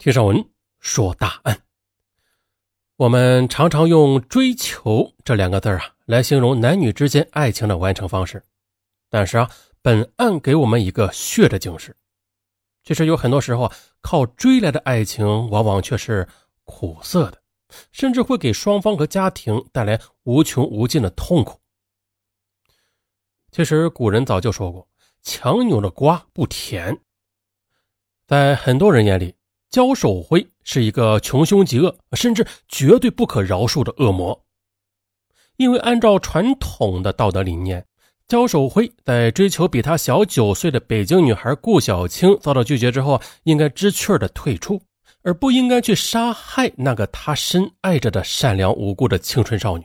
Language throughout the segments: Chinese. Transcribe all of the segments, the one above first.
听上文说大案。我们常常用“追求”这两个字啊来形容男女之间爱情的完成方式，但是啊，本案给我们一个血的警示。其实有很多时候，靠追来的爱情往往却是苦涩的，甚至会给双方和家庭带来无穷无尽的痛苦。其实古人早就说过：“强扭的瓜不甜。”在很多人眼里，焦守辉是一个穷凶极恶，甚至绝对不可饶恕的恶魔。因为按照传统的道德理念，焦守辉在追求比他小九岁的北京女孩顾小青遭到拒绝之后，应该知趣的退出，而不应该去杀害那个他深爱着的善良无辜的青春少女。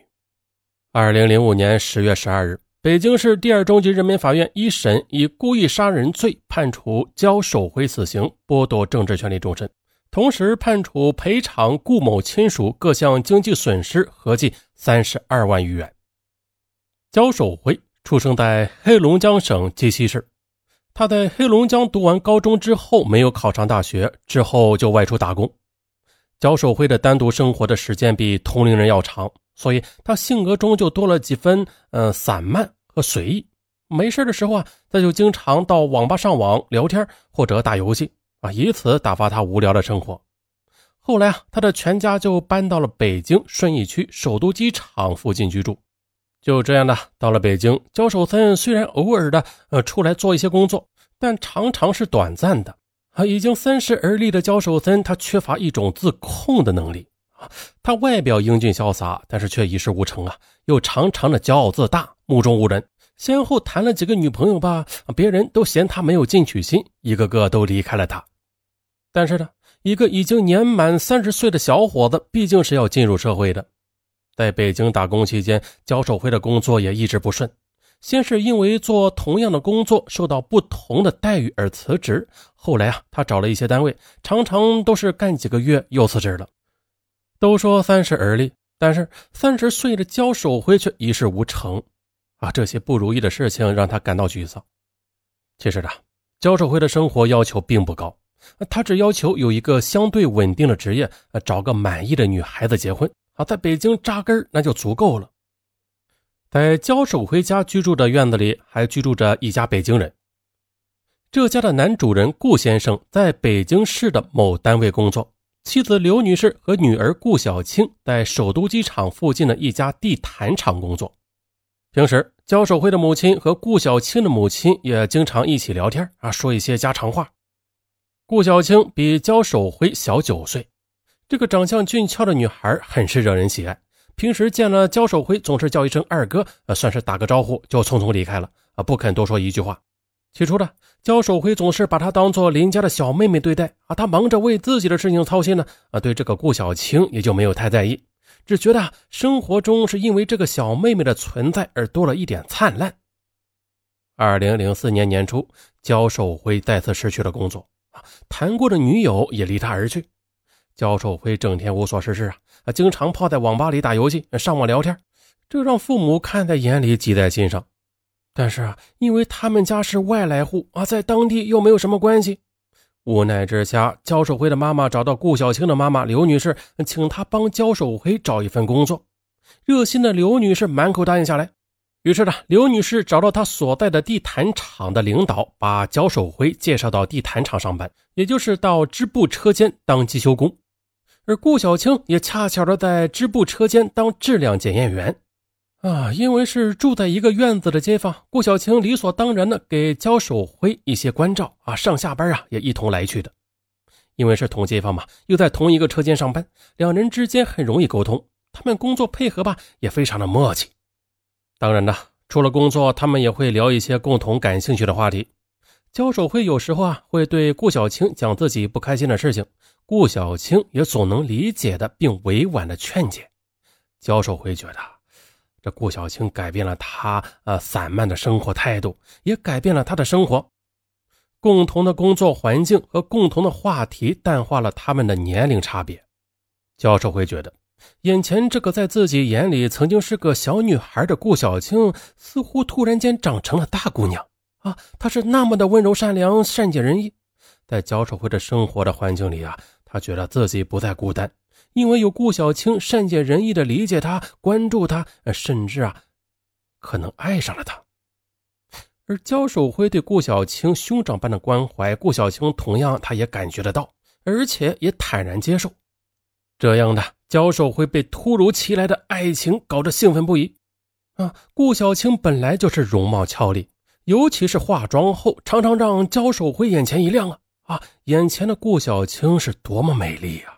二零零五年十月十二日。北京市第二中级人民法院一审以故意杀人罪判处焦守辉死刑，剥夺政治权利终身，同时判处赔偿顾某亲属各项经济损失合计三十二万余元。焦守辉出生在黑龙江省鸡西市，他在黑龙江读完高中之后没有考上大学，之后就外出打工。焦守辉的单独生活的时间比同龄人要长。所以他性格中就多了几分，嗯，散漫和随意。没事的时候啊，他就经常到网吧上网聊天或者打游戏啊，以此打发他无聊的生活。后来啊，他的全家就搬到了北京顺义区首都机场附近居住。就这样的，到了北京，焦守森虽然偶尔的呃出来做一些工作，但常常是短暂的。啊，已经三十而立的焦守森，他缺乏一种自控的能力。他外表英俊潇洒，但是却一事无成啊！又常常的骄傲自大，目中无人。先后谈了几个女朋友吧，别人都嫌他没有进取心，一个个都离开了他。但是呢，一个已经年满三十岁的小伙子，毕竟是要进入社会的。在北京打工期间，焦守辉的工作也一直不顺。先是因为做同样的工作受到不同的待遇而辞职，后来啊，他找了一些单位，常常都是干几个月又辞职了。都说三十而立，但是三十岁的焦守辉却一事无成，啊，这些不如意的事情让他感到沮丧。其实呢，焦守辉的生活要求并不高，他只要求有一个相对稳定的职业，找个满意的女孩子结婚，啊，在北京扎根那就足够了。在焦守辉家居住的院子里，还居住着一家北京人。这家的男主人顾先生在北京市的某单位工作。妻子刘女士和女儿顾小青在首都机场附近的一家地毯厂工作。平时，焦守辉的母亲和顾小青的母亲也经常一起聊天啊，说一些家常话。顾小青比焦守辉小九岁，这个长相俊俏的女孩很是惹人喜爱。平时见了焦守辉，总是叫一声二哥，呃，算是打个招呼，就匆匆离开了啊，不肯多说一句话。起初呢焦守辉总是把她当做邻家的小妹妹对待啊，他忙着为自己的事情操心呢，啊，对这个顾小青也就没有太在意，只觉得生活中是因为这个小妹妹的存在而多了一点灿烂。二零零四年年初，焦守辉再次失去了工作啊，谈过的女友也离他而去，焦守辉整天无所事事啊，经常泡在网吧里打游戏、上网聊天，这让父母看在眼里，急在心上。但是啊，因为他们家是外来户啊，在当地又没有什么关系，无奈之下，焦守辉的妈妈找到顾小青的妈妈刘女士，请她帮焦守辉找一份工作。热心的刘女士满口答应下来。于是呢，刘女士找到她所在的地毯厂的领导，把焦守辉介绍到地毯厂上班，也就是到织布车间当机修工。而顾小青也恰巧的在织布车间当质量检验员。啊，因为是住在一个院子的街坊，顾小青理所当然的给焦守辉一些关照啊，上下班啊也一同来去的。因为是同街坊嘛，又在同一个车间上班，两人之间很容易沟通，他们工作配合吧也非常的默契。当然呢，除了工作，他们也会聊一些共同感兴趣的话题。焦守辉有时候啊会对顾小青讲自己不开心的事情，顾小青也总能理解的并委婉的劝解。焦守辉觉得。这顾小青改变了他呃散漫的生活态度，也改变了他的生活。共同的工作环境和共同的话题淡化了他们的年龄差别。教授会觉得，眼前这个在自己眼里曾经是个小女孩的顾小青，似乎突然间长成了大姑娘啊！她是那么的温柔善良、善解人意。在焦守辉的生活的环境里啊，他觉得自己不再孤单，因为有顾小青善解人意的理解他、关注他，甚至啊，可能爱上了他。而焦守辉对顾小青兄长般的关怀，顾小青同样他也感觉得到，而且也坦然接受。这样的焦守辉被突如其来的爱情搞得兴奋不已。啊，顾小青本来就是容貌俏丽，尤其是化妆后，常常让焦守辉眼前一亮啊啊！眼前的顾小青是多么美丽呀！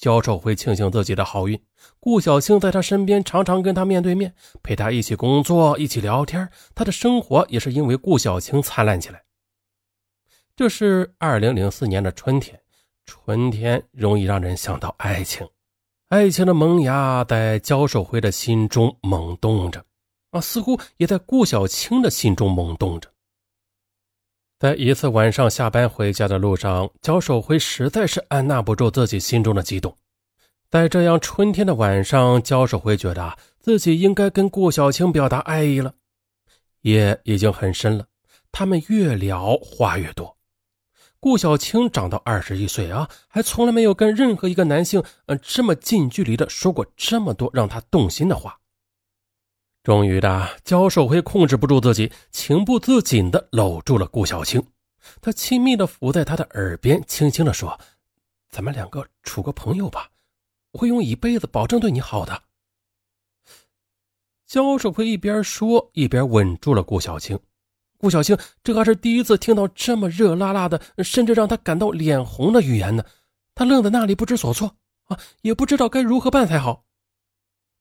焦守辉庆幸自己的好运，顾小青在他身边，常常跟他面对面，陪他一起工作，一起聊天。他的生活也是因为顾小青灿烂起来。这是二零零四年的春天，春天容易让人想到爱情，爱情的萌芽在焦守辉的心中萌动着，啊，似乎也在顾小青的心中萌动着。在一次晚上下班回家的路上，焦守辉实在是按捺不住自己心中的激动。在这样春天的晚上，焦守辉觉得自己应该跟顾小青表达爱意了。夜已经很深了，他们越聊话越多。顾小青长到二十一岁啊，还从来没有跟任何一个男性，呃，这么近距离的说过这么多让他动心的话。终于的，焦守辉控制不住自己，情不自禁的搂住了顾小青。他亲密的伏在她的耳边，轻轻的说：“咱们两个处个朋友吧，我会用一辈子保证对你好的。”焦守辉一边说，一边吻住了顾小青。顾小青这还是第一次听到这么热辣辣的，甚至让他感到脸红的语言呢。他愣在那里，不知所措啊，也不知道该如何办才好。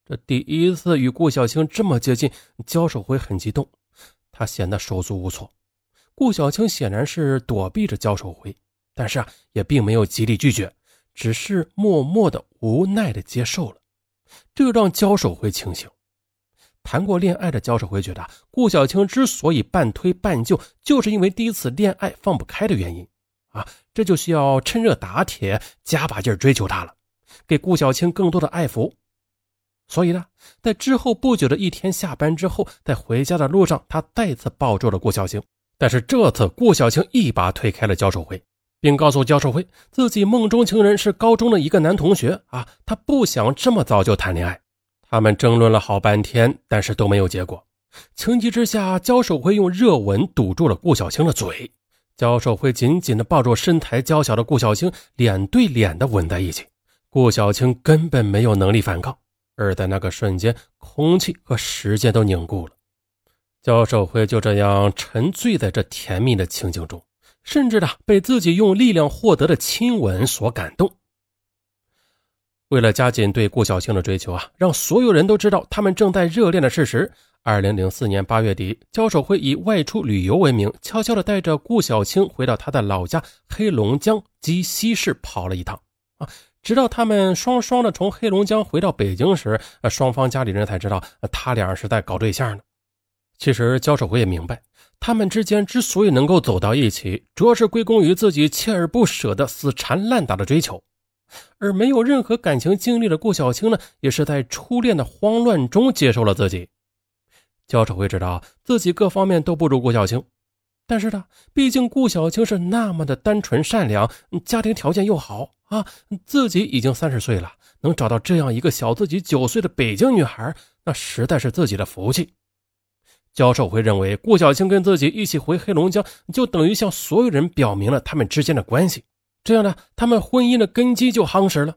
这第一次与顾小青这么接近，焦守辉很激动，他显得手足无措。顾小青显然是躲避着焦守辉，但是啊，也并没有极力拒绝，只是默默的、无奈的接受了。这让焦守辉清醒。谈过恋爱的焦守辉觉得，顾小青之所以半推半就，就是因为第一次恋爱放不开的原因啊，这就需要趁热打铁，加把劲追求她了，给顾小青更多的爱抚。所以呢，在之后不久的一天下班之后，在回家的路上，他再次抱住了顾小青。但是这次，顾小青一把推开了焦守辉，并告诉焦守辉，自己梦中情人是高中的一个男同学啊，他不想这么早就谈恋爱。他们争论了好半天，但是都没有结果。情急之下，焦守辉用热吻堵住了顾小青的嘴。焦守辉紧紧地抱住身材娇小的顾小青，脸对脸的吻在一起。顾小青根本没有能力反抗。而在那个瞬间，空气和时间都凝固了。焦守辉就这样沉醉在这甜蜜的情景中，甚至呢被自己用力量获得的亲吻所感动。为了加紧对顾小青的追求啊，让所有人都知道他们正在热恋的事实。二零零四年八月底，焦守辉以外出旅游为名，悄悄地带着顾小青回到他的老家黑龙江鸡西市跑了一趟啊。直到他们双双的从黑龙江回到北京时，双方家里人才知道他俩是在搞对象呢。其实焦守辉也明白，他们之间之所以能够走到一起，主要是归功于自己锲而不舍的死缠烂打的追求。而没有任何感情经历的顾小青呢，也是在初恋的慌乱中接受了自己。焦守辉知道自己各方面都不如顾小青。但是呢，毕竟顾小青是那么的单纯善良，家庭条件又好啊，自己已经三十岁了，能找到这样一个小自己九岁的北京女孩，那实在是自己的福气。焦守辉认为，顾小青跟自己一起回黑龙江，就等于向所有人表明了他们之间的关系，这样呢，他们婚姻的根基就夯实了。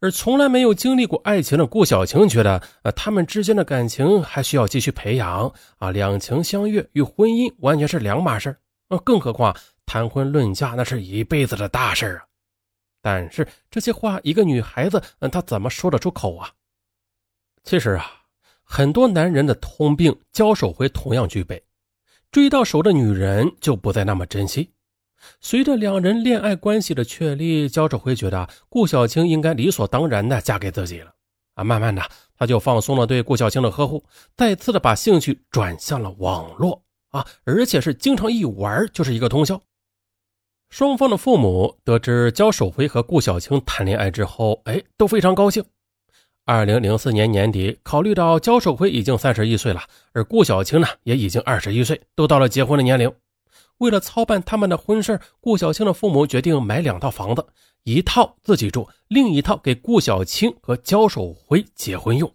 而从来没有经历过爱情的顾小晴觉得，呃，他们之间的感情还需要继续培养啊，两情相悦与婚姻完全是两码事啊，更何况谈婚论嫁那是一辈子的大事啊。但是这些话，一个女孩子，嗯，她怎么说得出口啊？其实啊，很多男人的通病，交手会同样具备，追到手的女人就不再那么珍惜。随着两人恋爱关系的确立，焦守辉觉得顾小青应该理所当然的嫁给自己了啊。慢慢的，他就放松了对顾小青的呵护，再次的把兴趣转向了网络啊，而且是经常一玩就是一个通宵。双方的父母得知焦守辉和顾小青谈恋爱之后，哎，都非常高兴。二零零四年年底，考虑到焦守辉已经三十一岁了，而顾小青呢也已经二十一岁，都到了结婚的年龄。为了操办他们的婚事，顾小青的父母决定买两套房子，一套自己住，另一套给顾小青和焦守辉结婚用。